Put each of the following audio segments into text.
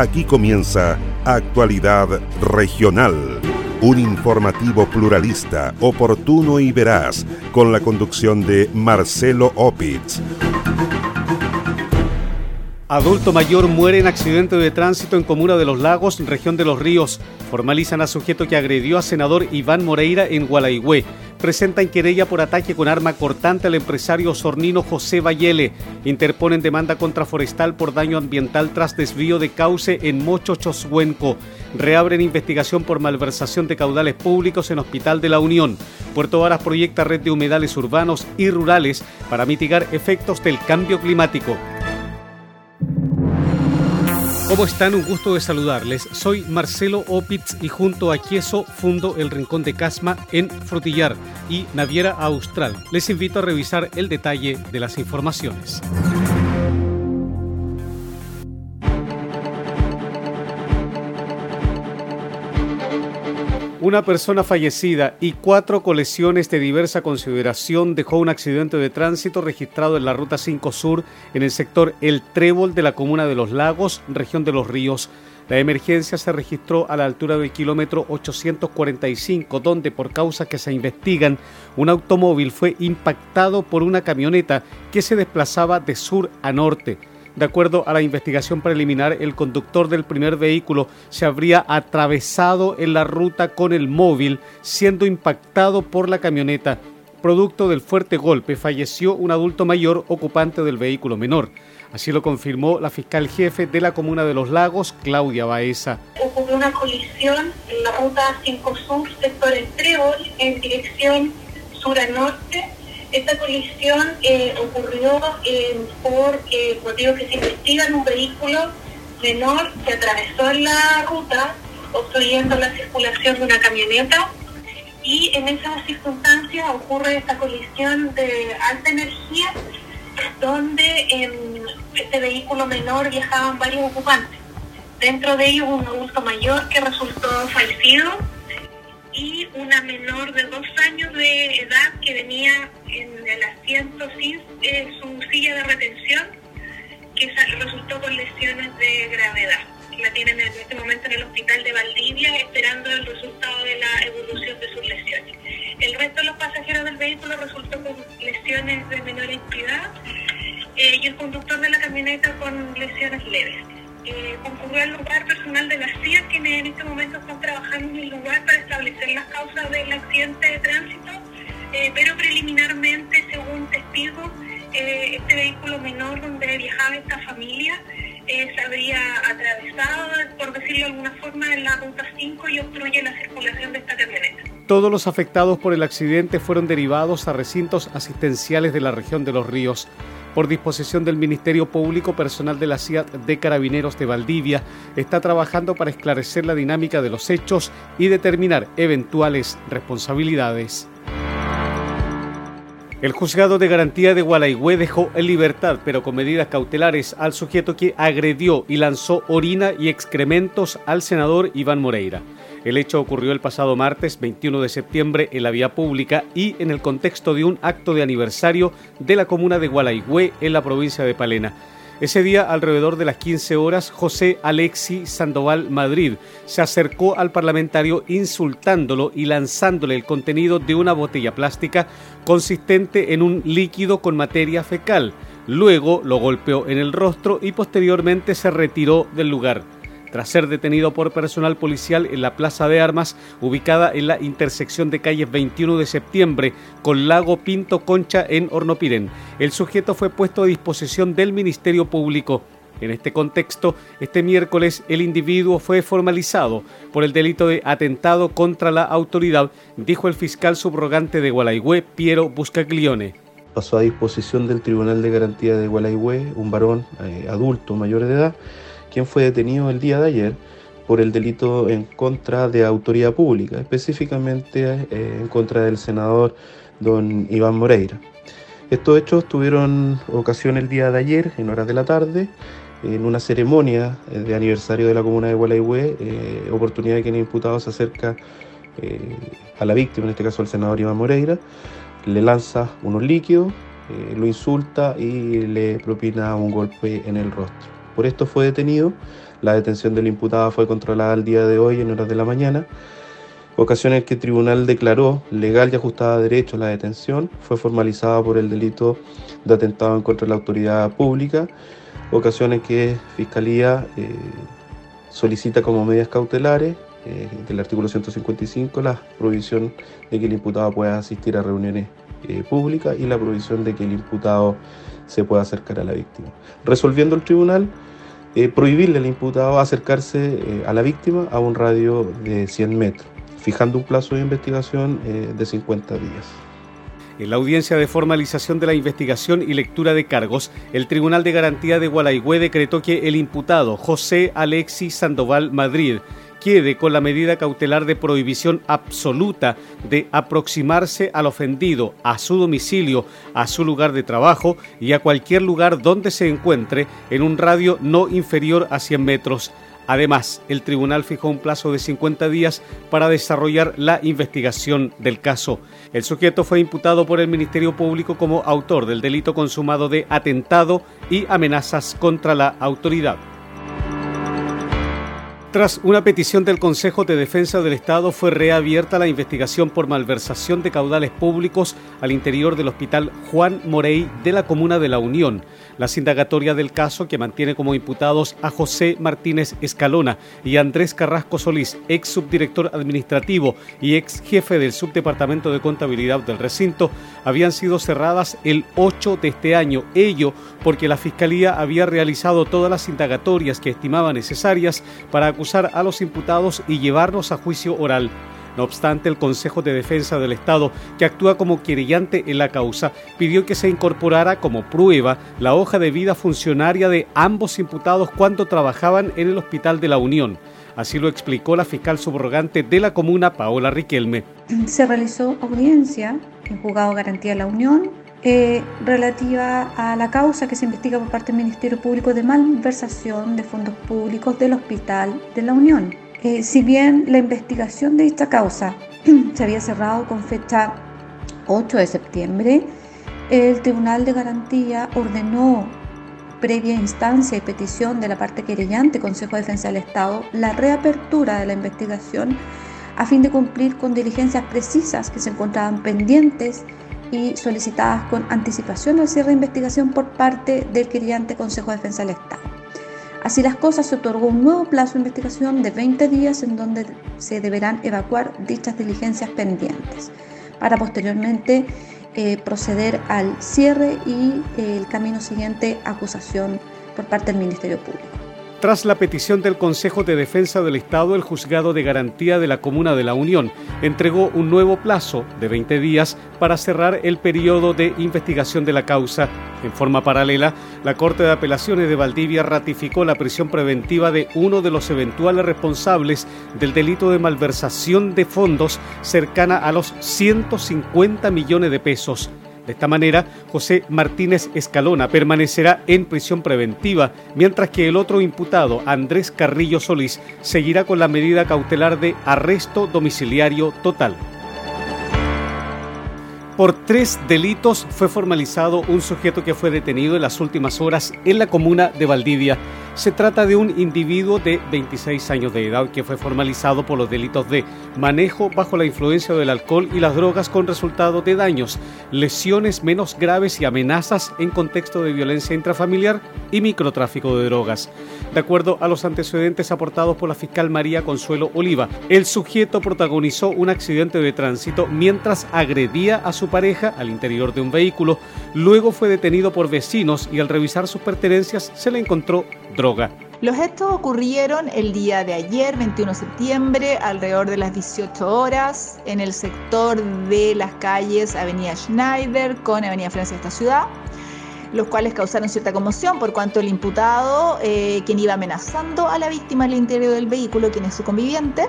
Aquí comienza Actualidad Regional, un informativo pluralista, oportuno y veraz, con la conducción de Marcelo Opitz. Adulto mayor muere en accidente de tránsito en Comuna de los Lagos, región de los Ríos. Formalizan a sujeto que agredió a senador Iván Moreira en Gualaigüe presentan querella por ataque con arma cortante al empresario sornino José Vallele. Interponen demanda contra Forestal por daño ambiental tras desvío de cauce en Mocho Choshuenco. Reabren investigación por malversación de caudales públicos en Hospital de la Unión. Puerto Varas proyecta red de humedales urbanos y rurales para mitigar efectos del cambio climático. ¿Cómo están? Un gusto de saludarles. Soy Marcelo Opitz y junto a Quieso fundo el Rincón de Casma en Frutillar y Naviera Austral. Les invito a revisar el detalle de las informaciones. Una persona fallecida y cuatro colecciones de diversa consideración dejó un accidente de tránsito registrado en la Ruta 5 Sur en el sector El Trébol de la comuna de Los Lagos, región de Los Ríos. La emergencia se registró a la altura del kilómetro 845, donde por causas que se investigan, un automóvil fue impactado por una camioneta que se desplazaba de sur a norte. De acuerdo a la investigación preliminar, el conductor del primer vehículo se habría atravesado en la ruta con el móvil, siendo impactado por la camioneta. Producto del fuerte golpe, falleció un adulto mayor ocupante del vehículo menor. Así lo confirmó la fiscal jefe de la comuna de Los Lagos, Claudia Baeza. Ocurrió una colisión en la ruta 5 Sur, sector El Trébol, en dirección sur a norte, esta colisión eh, ocurrió eh, por eh, motivo que se investiga en un vehículo menor que atravesó la ruta obstruyendo la circulación de una camioneta y en esas circunstancias ocurre esta colisión de alta energía donde en este vehículo menor viajaban varios ocupantes. Dentro de ellos un adulto mayor que resultó fallecido y una menor de dos años de edad que venía en el asiento sin eh, su silla de retención, que resultó con lesiones de gravedad. La tienen en este momento en el hospital de Valdivia esperando el resultado de la evolución de sus lesiones. El resto de los pasajeros del vehículo resultó con lesiones de menor entidad eh, y el conductor de la camioneta con lesiones leves eh, concurrió al lugar personal de la CIA, quienes en este momento están trabajando en el lugar para establecer las causas del accidente de tránsito, eh, pero preliminarmente, según testigos, eh, este vehículo menor donde viajaba esta familia eh, se habría atravesado, por decirlo de alguna forma, en la ruta 5 y obstruye la circulación de esta camioneta. Todos los afectados por el accidente fueron derivados a recintos asistenciales de la región de los ríos. Por disposición del Ministerio Público, personal de la CIAT de Carabineros de Valdivia está trabajando para esclarecer la dinámica de los hechos y determinar eventuales responsabilidades. El juzgado de garantía de Gualaigüe dejó en libertad, pero con medidas cautelares, al sujeto que agredió y lanzó orina y excrementos al senador Iván Moreira. El hecho ocurrió el pasado martes 21 de septiembre en la vía pública y en el contexto de un acto de aniversario de la comuna de Gualaigüe en la provincia de Palena. Ese día, alrededor de las 15 horas, José Alexi Sandoval Madrid se acercó al parlamentario insultándolo y lanzándole el contenido de una botella plástica consistente en un líquido con materia fecal. Luego lo golpeó en el rostro y posteriormente se retiró del lugar tras ser detenido por personal policial en la Plaza de Armas, ubicada en la intersección de calles 21 de septiembre con Lago Pinto Concha en Hornopiren. El sujeto fue puesto a disposición del Ministerio Público. En este contexto, este miércoles el individuo fue formalizado por el delito de atentado contra la autoridad, dijo el fiscal subrogante de Gualaigüe, Piero Buscaglione. Pasó a disposición del Tribunal de Garantía de Gualaigüe un varón eh, adulto mayor de edad quien fue detenido el día de ayer por el delito en contra de autoridad pública, específicamente eh, en contra del senador don Iván Moreira. Estos hechos tuvieron ocasión el día de ayer, en horas de la tarde, en una ceremonia eh, de aniversario de la comuna de Gualeguay, eh, oportunidad de que el imputado se acerca a la víctima, en este caso al senador Iván Moreira, le lanza unos líquidos, lo insulta y le propina un golpe en el rostro. Por esto fue detenido. La detención del imputado fue controlada el día de hoy en horas de la mañana. Ocasión en que el tribunal declaró legal y ajustada a derecho la detención, fue formalizada por el delito de atentado en contra de la autoridad pública, ocasión en que Fiscalía eh, solicita como medidas cautelares eh, del artículo 155 la prohibición de que el imputado pueda asistir a reuniones eh, públicas y la prohibición de que el imputado se pueda acercar a la víctima. Resolviendo el tribunal, prohibirle al imputado acercarse a la víctima a un radio de 100 metros fijando un plazo de investigación eh, de 50 días. En la audiencia de formalización de la investigación y lectura de cargos, el Tribunal de Garantía de Gualaigüe decretó que el imputado José Alexis Sandoval Madrid quede con la medida cautelar de prohibición absoluta de aproximarse al ofendido, a su domicilio, a su lugar de trabajo y a cualquier lugar donde se encuentre en un radio no inferior a 100 metros. Además, el tribunal fijó un plazo de 50 días para desarrollar la investigación del caso. El sujeto fue imputado por el Ministerio Público como autor del delito consumado de atentado y amenazas contra la autoridad. Tras una petición del Consejo de Defensa del Estado fue reabierta la investigación por malversación de caudales públicos al interior del Hospital Juan Morey de la Comuna de la Unión. La indagatoria del caso, que mantiene como imputados a José Martínez Escalona y Andrés Carrasco Solís, ex subdirector administrativo y ex jefe del subdepartamento de contabilidad del recinto, habían sido cerradas el 8 de este año. Ello porque la Fiscalía había realizado todas las indagatorias que estimaba necesarias para acusar a los imputados y llevarlos a juicio oral. No obstante, el Consejo de Defensa del Estado, que actúa como querellante en la causa, pidió que se incorporara como prueba la hoja de vida funcionaria de ambos imputados cuando trabajaban en el Hospital de la Unión. Así lo explicó la fiscal subrogante de la comuna, Paola Riquelme. Se realizó audiencia en Juzgado Garantía de la Unión eh, relativa a la causa que se investiga por parte del Ministerio Público de malversación de fondos públicos del Hospital de la Unión. Eh, si bien la investigación de esta causa se había cerrado con fecha 8 de septiembre, el Tribunal de Garantía ordenó, previa instancia y petición de la parte querellante, Consejo de Defensa del Estado, la reapertura de la investigación a fin de cumplir con diligencias precisas que se encontraban pendientes y solicitadas con anticipación al cierre de investigación por parte del querellante Consejo de Defensa del Estado. Así las cosas, se otorgó un nuevo plazo de investigación de 20 días en donde se deberán evacuar dichas diligencias pendientes para posteriormente eh, proceder al cierre y eh, el camino siguiente acusación por parte del Ministerio Público. Tras la petición del Consejo de Defensa del Estado, el Juzgado de Garantía de la Comuna de la Unión entregó un nuevo plazo de 20 días para cerrar el periodo de investigación de la causa. En forma paralela, la Corte de Apelaciones de Valdivia ratificó la prisión preventiva de uno de los eventuales responsables del delito de malversación de fondos cercana a los 150 millones de pesos. De esta manera, José Martínez Escalona permanecerá en prisión preventiva, mientras que el otro imputado, Andrés Carrillo Solís, seguirá con la medida cautelar de arresto domiciliario total. Por tres delitos fue formalizado un sujeto que fue detenido en las últimas horas en la comuna de Valdivia. Se trata de un individuo de 26 años de edad que fue formalizado por los delitos de manejo bajo la influencia del alcohol y las drogas con resultado de daños, lesiones menos graves y amenazas en contexto de violencia intrafamiliar y microtráfico de drogas. De acuerdo a los antecedentes aportados por la fiscal María Consuelo Oliva, el sujeto protagonizó un accidente de tránsito mientras agredía a su pareja al interior de un vehículo. Luego fue detenido por vecinos y al revisar sus pertenencias se le encontró droga. Los hechos ocurrieron el día de ayer, 21 de septiembre, alrededor de las 18 horas, en el sector de las calles Avenida Schneider con Avenida Francia de esta ciudad, los cuales causaron cierta conmoción por cuanto el imputado, eh, quien iba amenazando a la víctima al interior del vehículo, quien es su conviviente,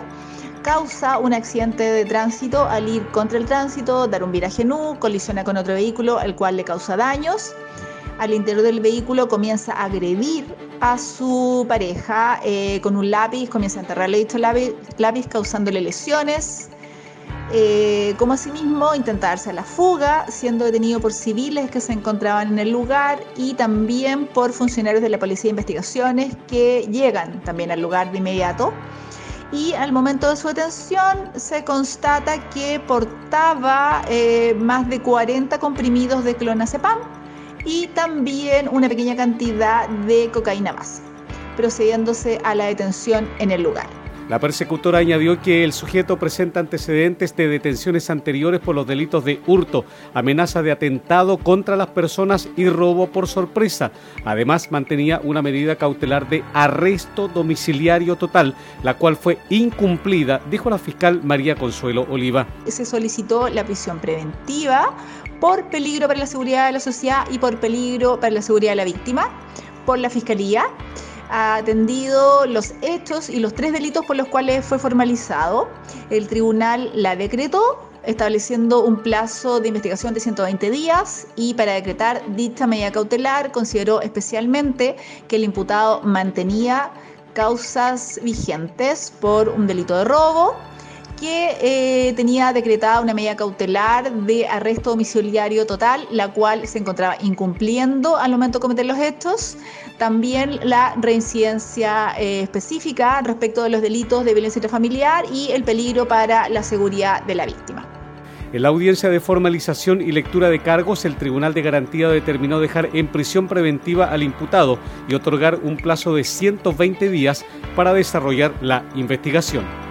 causa un accidente de tránsito al ir contra el tránsito, dar un viraje nu, colisiona con otro vehículo, el cual le causa daños. Al interior del vehículo comienza a agredir a su pareja eh, con un lápiz, comienza a enterrarle dicho lápiz, lápiz causándole lesiones. Eh, como asimismo intentarse a la fuga, siendo detenido por civiles que se encontraban en el lugar y también por funcionarios de la Policía de Investigaciones que llegan también al lugar de inmediato. Y al momento de su detención se constata que portaba eh, más de 40 comprimidos de clonazepam y también una pequeña cantidad de cocaína más, procediéndose a la detención en el lugar. La persecutora añadió que el sujeto presenta antecedentes de detenciones anteriores por los delitos de hurto, amenaza de atentado contra las personas y robo por sorpresa. Además, mantenía una medida cautelar de arresto domiciliario total, la cual fue incumplida, dijo la fiscal María Consuelo Oliva. Se solicitó la prisión preventiva por peligro para la seguridad de la sociedad y por peligro para la seguridad de la víctima por la Fiscalía ha atendido los hechos y los tres delitos por los cuales fue formalizado. El tribunal la decretó estableciendo un plazo de investigación de 120 días y para decretar dicha medida cautelar consideró especialmente que el imputado mantenía causas vigentes por un delito de robo, que eh, tenía decretada una medida cautelar de arresto domiciliario total, la cual se encontraba incumpliendo al momento de cometer los hechos. También la reincidencia eh, específica respecto de los delitos de violencia intrafamiliar y el peligro para la seguridad de la víctima. En la audiencia de formalización y lectura de cargos, el Tribunal de Garantía determinó dejar en prisión preventiva al imputado y otorgar un plazo de 120 días para desarrollar la investigación.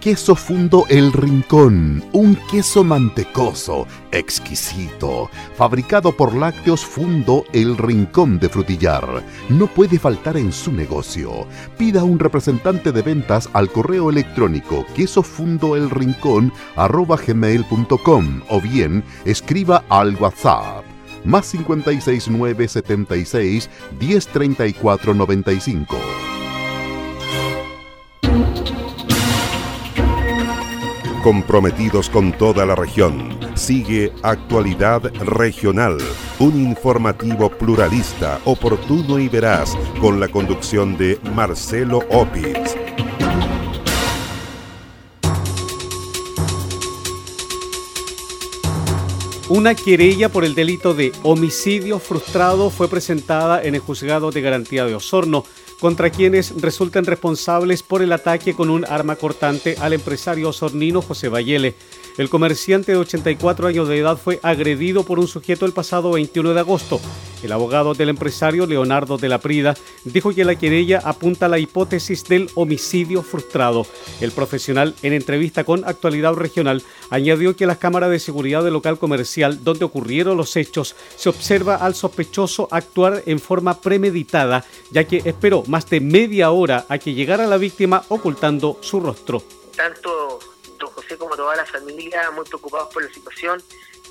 Queso Fundo El Rincón, un queso mantecoso, exquisito, fabricado por Lácteos Fundo El Rincón de Frutillar. No puede faltar en su negocio. Pida un representante de ventas al correo electrónico quesofundoelrincón@gmail.com o bien escriba al WhatsApp más 569 76 1034 95. Comprometidos con toda la región. Sigue Actualidad Regional, un informativo pluralista, oportuno y veraz, con la conducción de Marcelo Opitz. Una querella por el delito de homicidio frustrado fue presentada en el juzgado de garantía de Osorno contra quienes resultan responsables por el ataque con un arma cortante al empresario osornino José Bayele. El comerciante de 84 años de edad fue agredido por un sujeto el pasado 21 de agosto. El abogado del empresario, Leonardo de la Prida, dijo que la querella apunta a la hipótesis del homicidio frustrado. El profesional, en entrevista con Actualidad Regional, añadió que las cámaras de seguridad del local comercial donde ocurrieron los hechos se observa al sospechoso actuar en forma premeditada, ya que esperó más de media hora a que llegara la víctima ocultando su rostro. Tanto don José como toda la familia, muy preocupados por la situación,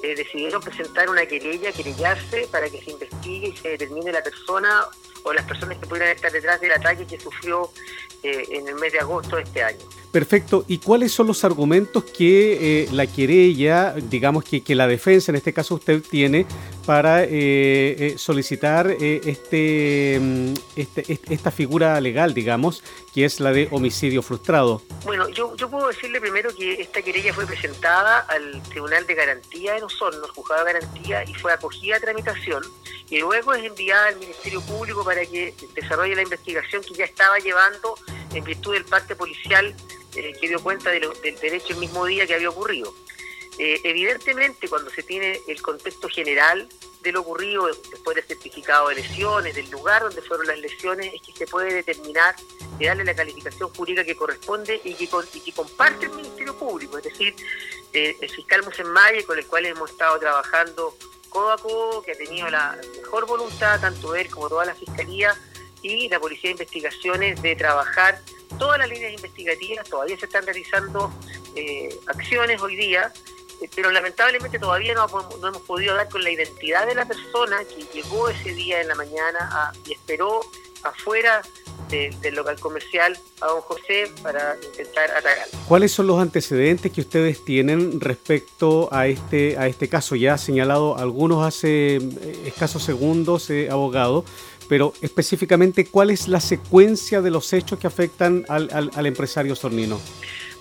eh, decidieron presentar una querella, querellarse para que se investigue y se determine la persona o las personas que pudieran estar detrás del ataque que sufrió eh, en el mes de agosto de este año. Perfecto. ¿Y cuáles son los argumentos que eh, la querella, digamos que, que, la defensa, en este caso usted tiene, para eh, solicitar este, mm, este, esta figura legal, digamos, que es la de homicidio frustrado? Bueno, yo, yo puedo decirle primero que esta querella fue presentada al Tribunal de Garantía de Osorno, el juzgado de garantía, y fue acogida a tramitación, y luego es enviada al Ministerio Público para que desarrolle la investigación que ya estaba llevando en virtud del parte policial eh, que dio cuenta del derecho el mismo día que había ocurrido. Eh, evidentemente, cuando se tiene el contexto general de lo ocurrido después del certificado de lesiones, del lugar donde fueron las lesiones, es que se puede determinar y darle la calificación jurídica que corresponde y que, comparte el Ministerio Público, es decir, eh, el fiscal Musenmaye, con el cual hemos estado trabajando codo a codo, que ha tenido la mejor voluntad, tanto él como toda la Fiscalía y la Policía de Investigaciones, de trabajar. Todas las líneas investigativas, todavía se están realizando eh, acciones hoy día, eh, pero lamentablemente todavía no, hemos podido dar con la identidad de la persona que llegó ese día en la mañana y esperó afuera del local comercial a don José para intentar atacarlo. ¿Cuáles son los antecedentes que ustedes tienen respecto a este, a este caso? Ya ha señalado algunos hace eh, escasos segundos, abogado, pero específicamente, ¿cuál es la secuencia de los hechos que afectan al, al, empresario Sornino?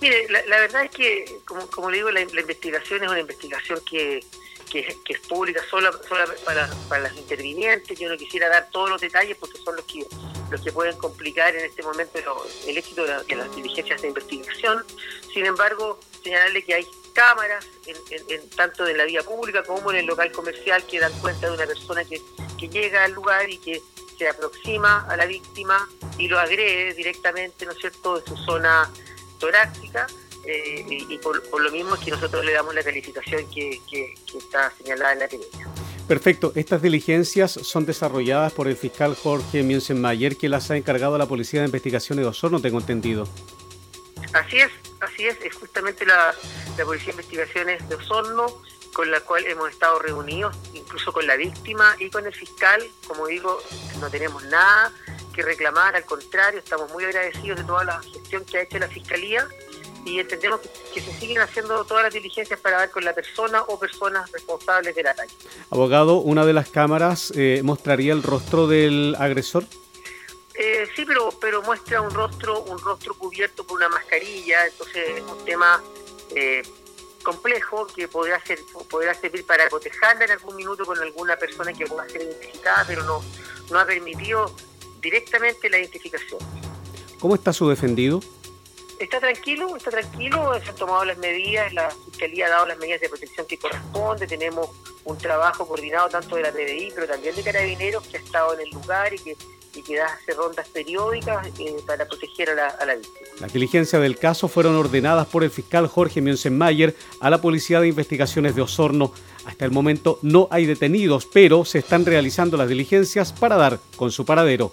Mire, la, verdad es que, como, como le digo, la, investigación es una investigación que, que, es pública solo, para, para las intervinientes. Yo no quisiera dar todos los detalles porque son los que los que pueden complicar en este momento el éxito de, las diligencias de investigación. Sin embargo, señalarle que hay cámaras, en, tanto en la vía pública como en el local comercial, que dan cuenta de una persona que, que llega al lugar y que se aproxima a la víctima y lo agrede directamente, ¿no es cierto?, de su zona torácica. Eh, y, por, lo mismo es que nosotros le damos la calificación que, está señalada en la teoría. Perfecto. Estas diligencias son desarrolladas por el fiscal Jorge Mienzenmayer, que las ha encargado a la Policía de Investigaciones de Osorno, tengo entendido. Así es, así es. Es justamente la, la Policía de Investigaciones de Osorno con la cual hemos estado reunidos, incluso con la víctima y con el fiscal. Como digo, no tenemos nada que reclamar, al contrario, estamos muy agradecidos de toda la gestión que ha hecho la Fiscalía y entendemos que, se siguen haciendo todas las diligencias para dar con la persona o personas responsables del ataque. Abogado, ¿una de las cámaras eh, mostraría el rostro del agresor? Eh, sí, pero, pero muestra un rostro, un rostro cubierto por una mascarilla, entonces es un tema eh, complejo que podrá, ser, podrá servir para cotejarla en algún minuto con alguna persona que pueda ser identificada, pero no, no ha permitido directamente la identificación. ¿Cómo está su defendido? Está tranquilo, está tranquilo, se han tomado las medidas, la Fiscalía ha dado las medidas de protección que corresponde, tenemos un trabajo coordinado tanto de la PDI, pero también de Carabineros que ha estado en el lugar y que y que hace rondas periódicas eh, para proteger a la, víctima. Las diligencias del caso fueron ordenadas por el fiscal Jorge Mienzenmayer a la Policía de Investigaciones de Osorno. Hasta el momento no hay detenidos, pero se están realizando las diligencias para dar con su paradero.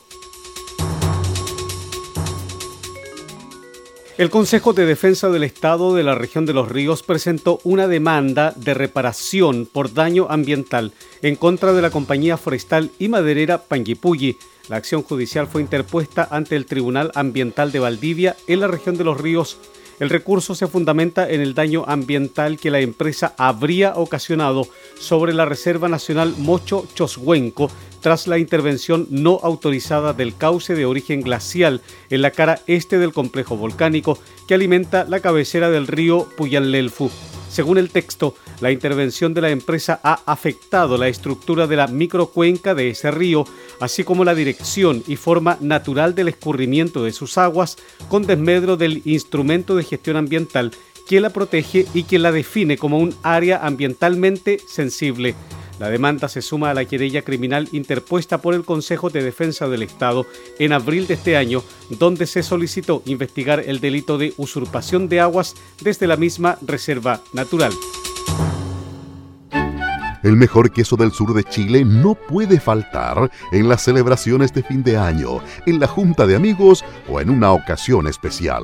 El Consejo de Defensa del Estado de la región de Los Ríos presentó una demanda de reparación por daño ambiental en contra de la compañía forestal y maderera Panguipulli la acción judicial fue interpuesta ante el Tribunal Ambiental de Valdivia en la región de los ríos. El recurso se fundamenta en el daño ambiental que la empresa habría ocasionado sobre la Reserva Nacional Mocho Choshuenco tras la intervención no autorizada del cauce de origen glacial en la cara este del complejo volcánico que alimenta la cabecera del río Puyanlelfu. Según el texto, la intervención de la empresa ha afectado la estructura de la microcuenca de ese río, así como la dirección y forma natural del escurrimiento de sus aguas, con desmedro del instrumento de gestión ambiental que la protege y que la define como un área ambientalmente sensible. La demanda se suma a la querella criminal interpuesta por el Consejo de Defensa del Estado en abril de este año, donde se solicitó investigar el delito de usurpación de aguas desde la misma reserva natural. El mejor queso del sur de Chile no puede faltar en las celebraciones de fin de año, en la junta de amigos o en una ocasión especial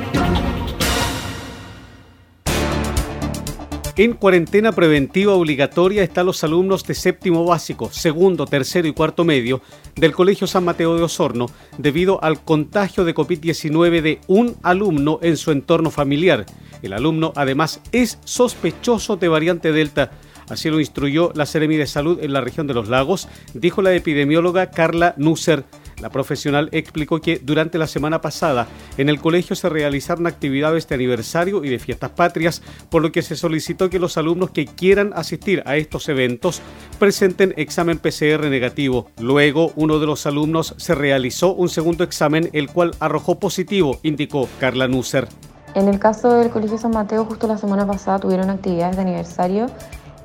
En cuarentena preventiva obligatoria están los alumnos de séptimo básico, segundo, tercero y cuarto medio del Colegio San Mateo de Osorno debido al contagio de COVID-19 de un alumno en su entorno familiar. El alumno además es sospechoso de variante Delta. Así lo instruyó la Seremi de Salud en la región de los lagos, dijo la epidemióloga Carla Nusser. La profesional explicó que durante la semana pasada en el colegio se realizaron actividades de aniversario y de fiestas patrias, por lo que se solicitó que los alumnos que quieran asistir a estos eventos presenten examen PCR negativo. Luego, uno de los alumnos se realizó un segundo examen, el cual arrojó positivo, indicó Carla Nusser. En el caso del Colegio San Mateo, justo la semana pasada tuvieron actividades de aniversario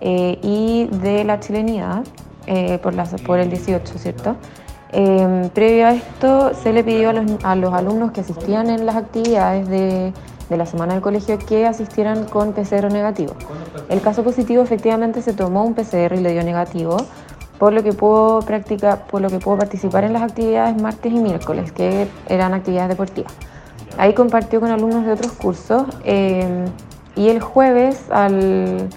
eh, y de la chilenidad eh, por, por el 18, ¿cierto? Em, previo a esto, se le pidió a los, alumnos que asistían en las actividades de, la semana del colegio que asistieran con PCR negativo. El caso positivo efectivamente se tomó un PCR y le dio negativo, por lo que pudo practicar, por lo que participar en las actividades martes y miércoles, que eran actividades deportivas. Ahí compartió con alumnos de otros cursos em, y el jueves al,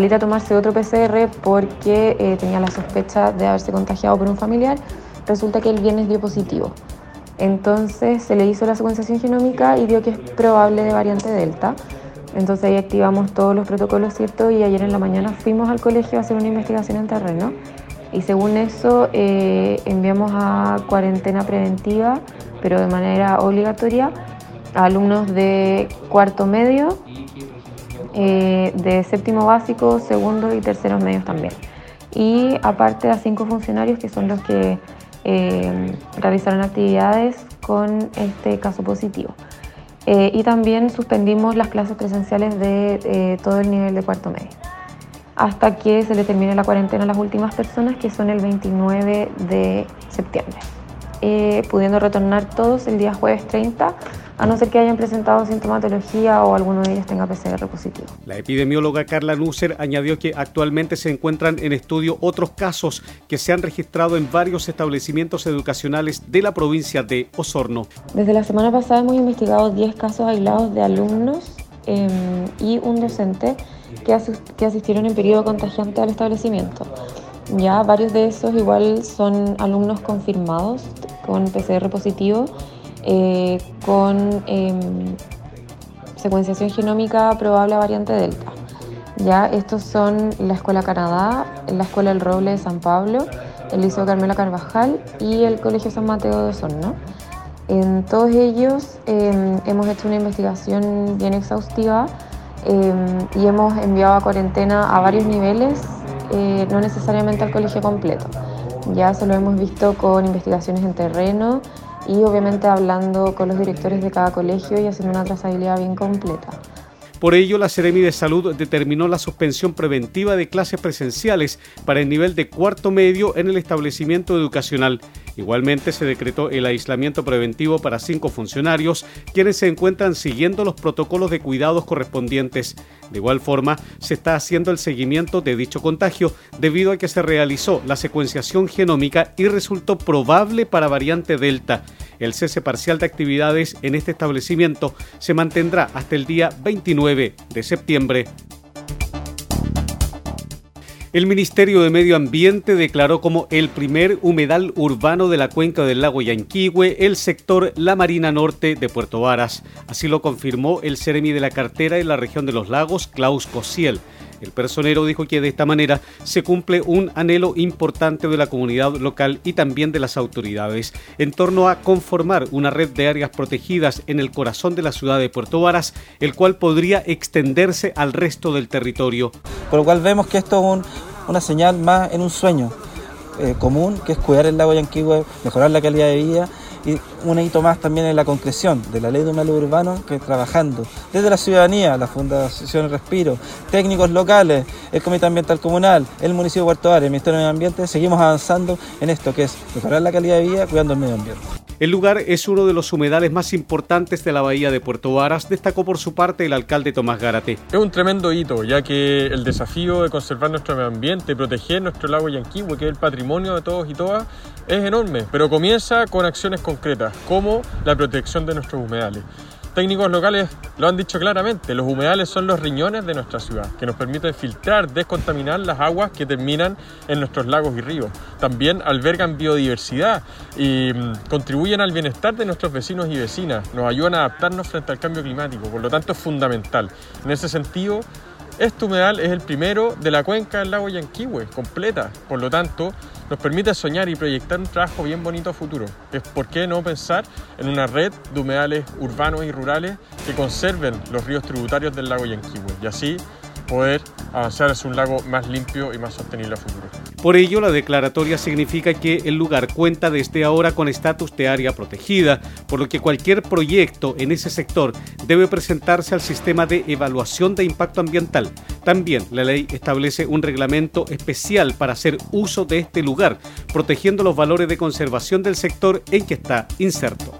ir a tomarse otro PCR porque eh, tenía la sospecha de haberse contagiado por un familiar, resulta que el viernes dio positivo. Entonces se le hizo la secuenciación genómica y dio que es probable de variante Delta. Entonces ahí activamos todos los protocolos, ¿cierto? Y ayer en la mañana fuimos al colegio a hacer una investigación en terreno. Y según eso eh, enviamos a cuarentena preventiva, pero de manera obligatoria, a alumnos de cuarto medio, eh, de séptimo básico, segundo y terceros medios también. Y aparte a cinco funcionarios que son los que eh, realizaron actividades con este caso positivo. Eh, y también suspendimos las clases presenciales de eh, todo el nivel de cuarto medio, hasta que se le termine la cuarentena a las últimas personas, que son el 29 de septiembre, pudiendo retornar todos el día jueves 30 a no ser que hayan presentado sintomatología o alguno de ellos tenga PCR positivo. La epidemióloga Carla Nusser añadió que actualmente se encuentran en estudio otros casos que se han registrado en varios establecimientos educacionales de la provincia de Osorno. Desde la semana pasada hemos investigado 10 casos aislados de alumnos em, y un docente que, que asistieron en periodo contagiante al establecimiento. Ya varios de esos igual son alumnos confirmados con PCR positivo eh, con em, secuenciación genómica probable a variante Delta. Ya, estos son la Escuela Canadá, la Escuela El Roble de San Pablo, el Liceo Carmela Carvajal y el Colegio San Mateo de Osorno. En todos ellos em, hemos hecho una investigación bien exhaustiva em, y hemos enviado a cuarentena a varios niveles, eh, no necesariamente al colegio completo. Ya se lo hemos visto con investigaciones en terreno, y obviamente hablando con los directores de cada colegio y haciendo una trazabilidad bien completa. Por ello, la Seremi de Salud determinó la suspensión preventiva de clases presenciales para el nivel de cuarto medio en el establecimiento educacional. Igualmente se decretó el aislamiento preventivo para cinco funcionarios, quienes se encuentran siguiendo los protocolos de cuidados correspondientes. De igual forma, se está haciendo el seguimiento de dicho contagio debido a que se realizó la secuenciación genómica y resultó probable para variante Delta. El cese parcial de actividades en este establecimiento se mantendrá hasta el día 29 de septiembre. El Ministerio de Medio Ambiente declaró como el primer humedal urbano de la cuenca del lago Yanquihue el sector La Marina Norte de Puerto Varas. Así lo confirmó el Ceremi de la Cartera en la región de los lagos, Klaus Cosiel. El personero dijo que de esta manera se cumple un anhelo importante de la comunidad local y también de las autoridades en torno a conformar una red de áreas protegidas en el corazón de la ciudad de Puerto Varas, el cual podría extenderse al resto del territorio. Por lo cual vemos que esto es una señal más en un sueño eh, común, que es cuidar el lago Yanquihue, mejorar la calidad de vida y un hito más también en la concreción de la ley de un humedal urbano que trabajando desde la ciudadanía, la Fundación Respiro, técnicos locales, el Comité Ambiental Comunal, el municipio de Puerto Varas, el Ministerio de Medio Ambiente, seguimos avanzando en esto que es mejorar la calidad de vida cuidando el medio ambiente. El lugar es uno de los humedales más importantes de la bahía de Puerto Varas, destacó por su parte el alcalde Tomás Garate. Es un tremendo hito, ya que el desafío de conservar nuestro medio ambiente, proteger nuestro lago Yanquihue, que es el patrimonio de todos y todas, es enorme, pero comienza con acciones concretas, como la protección de nuestros humedales técnicos locales lo han dicho claramente, los humedales son los riñones de nuestra ciudad, que nos permiten filtrar, descontaminar las aguas que terminan en nuestros lagos y ríos. También albergan biodiversidad y mm, contribuyen al bienestar de nuestros vecinos y vecinas, nos ayudan a adaptarnos frente al cambio climático, por lo tanto es fundamental. En ese sentido, este humedal es el primero de la cuenca del lago Yanquihue, completa. Por lo tanto, nos permite soñar y proyectar un trabajo bien bonito a futuro. Es por qué no pensar en una red de humedales urbanos y rurales que conserven los ríos tributarios del lago Yanquihue y así poder avanzar hacia un lago más limpio y más sostenible a futuro. Por ello, la declaratoria significa que el lugar cuenta desde ahora con estatus de área protegida, por lo que cualquier proyecto en ese sector debe presentarse al sistema de evaluación de impacto ambiental. También la ley establece un reglamento especial para hacer uso de este lugar, protegiendo los valores de conservación del sector en que está inserto.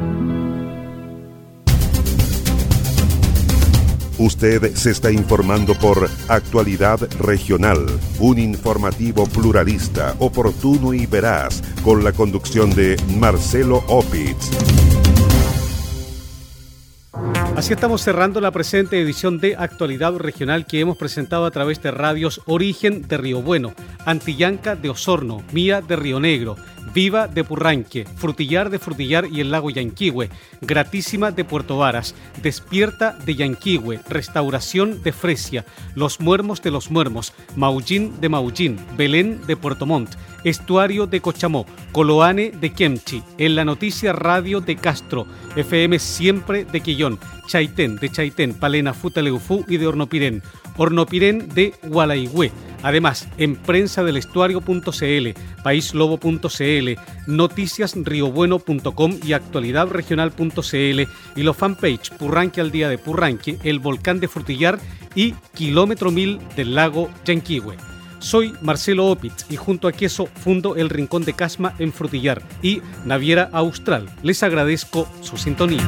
Usted se está informando por Actualidad Regional, un informativo pluralista, oportuno y veraz, con la conducción de Marcelo Opitz. Así estamos cerrando la presente edición de Actualidad Regional que hemos presentado a través de radios Origen de Río Bueno, Antillanca de Osorno, Mía de Río Negro, Viva de Purranque, Frutillar de Frutillar y el lago Yanquihue, Gratísima de Puerto Varas, Despierta de Yanquihue, Restauración de Fresia, Los Muermos de los Muermos, Maullín de Maullín, Belén de Puerto Montt, Estuario de Cochamó, Coloane de Kemchi, En la Noticia Radio de Castro, FM Siempre de Quillón, Chaitén de Chaitén, Palena Futaleufú y de Hornopirén, Hornopirén de Gualaigüe. Además, en prensa del estuario.cl, paislobo.cl, noticiasriobueno.com y actualidadregional.cl y los fanpage Purranque al día de Purranque, el volcán de Frutillar y Kilómetro Mil del lago Yanquihue. Soy Marcelo Opitz y junto a Queso fundo el Rincón de Casma en Frutillar y Naviera Austral. Les agradezco su sintonía.